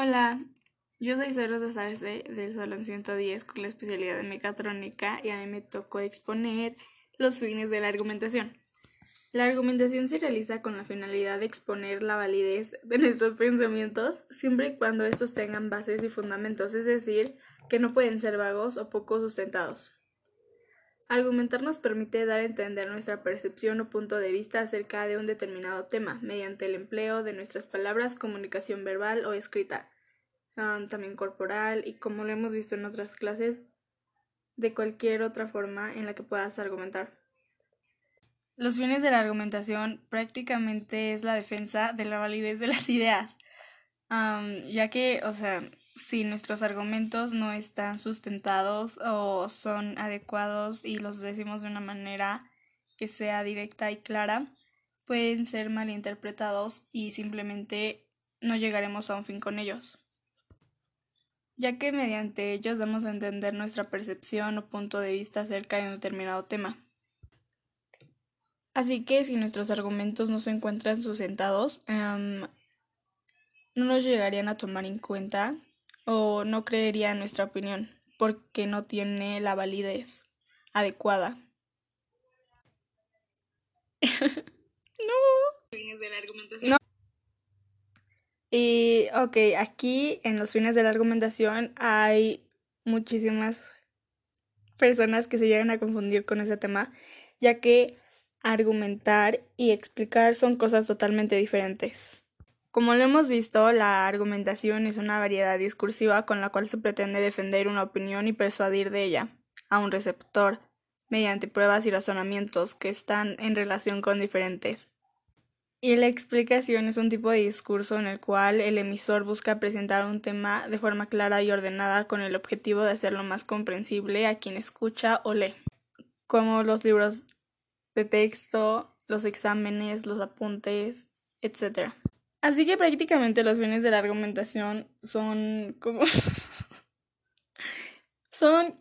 Hola, yo soy Soros de Sarce del Salón 110 con la especialidad de mecatrónica y a mí me tocó exponer los fines de la argumentación. La argumentación se realiza con la finalidad de exponer la validez de nuestros pensamientos siempre y cuando estos tengan bases y fundamentos, es decir, que no pueden ser vagos o poco sustentados. Argumentar nos permite dar a entender nuestra percepción o punto de vista acerca de un determinado tema, mediante el empleo de nuestras palabras, comunicación verbal o escrita, también corporal y como lo hemos visto en otras clases, de cualquier otra forma en la que puedas argumentar. Los fines de la argumentación prácticamente es la defensa de la validez de las ideas, ya que, o sea, si nuestros argumentos no están sustentados o son adecuados y los decimos de una manera que sea directa y clara, pueden ser malinterpretados y simplemente no llegaremos a un fin con ellos, ya que mediante ellos damos a entender nuestra percepción o punto de vista acerca de un determinado tema. Así que si nuestros argumentos no se encuentran sustentados, em, no nos llegarían a tomar en cuenta o no creería en nuestra opinión porque no tiene la validez adecuada. no. De la argumentación. No. Y ok, aquí en los fines de la argumentación hay muchísimas personas que se llegan a confundir con ese tema, ya que argumentar y explicar son cosas totalmente diferentes. Como lo hemos visto, la argumentación es una variedad discursiva con la cual se pretende defender una opinión y persuadir de ella a un receptor mediante pruebas y razonamientos que están en relación con diferentes. Y la explicación es un tipo de discurso en el cual el emisor busca presentar un tema de forma clara y ordenada con el objetivo de hacerlo más comprensible a quien escucha o lee, como los libros de texto, los exámenes, los apuntes, etc. Así que prácticamente los bienes de la argumentación son como... son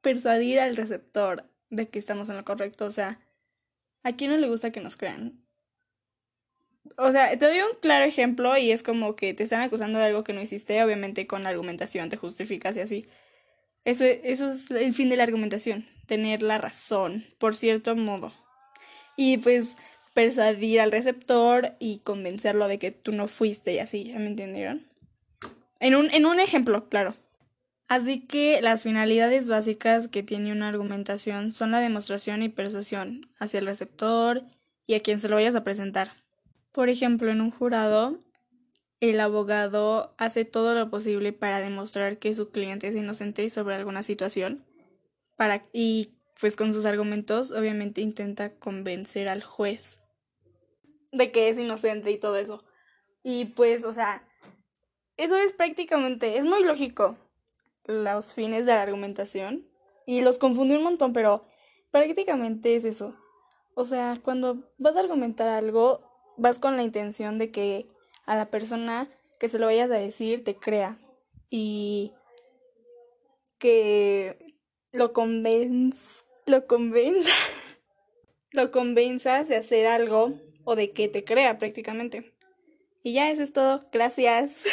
persuadir al receptor de que estamos en lo correcto. O sea, ¿a quién no le gusta que nos crean? O sea, te doy un claro ejemplo y es como que te están acusando de algo que no hiciste, obviamente con la argumentación te justificas y así. Eso, eso es el fin de la argumentación, tener la razón, por cierto modo. Y pues persuadir al receptor y convencerlo de que tú no fuiste y así, ¿me entendieron? En un, en un ejemplo, claro. Así que las finalidades básicas que tiene una argumentación son la demostración y persuasión hacia el receptor y a quien se lo vayas a presentar. Por ejemplo, en un jurado, el abogado hace todo lo posible para demostrar que su cliente es inocente sobre alguna situación para, y pues con sus argumentos obviamente intenta convencer al juez de que es inocente y todo eso. Y pues, o sea, eso es prácticamente, es muy lógico los fines de la argumentación. Y los confunde un montón, pero prácticamente es eso. O sea, cuando vas a argumentar algo, vas con la intención de que a la persona que se lo vayas a decir te crea. Y que lo convenz lo convenza lo convenzas de hacer algo o de que te crea prácticamente. Y ya eso es todo. Gracias.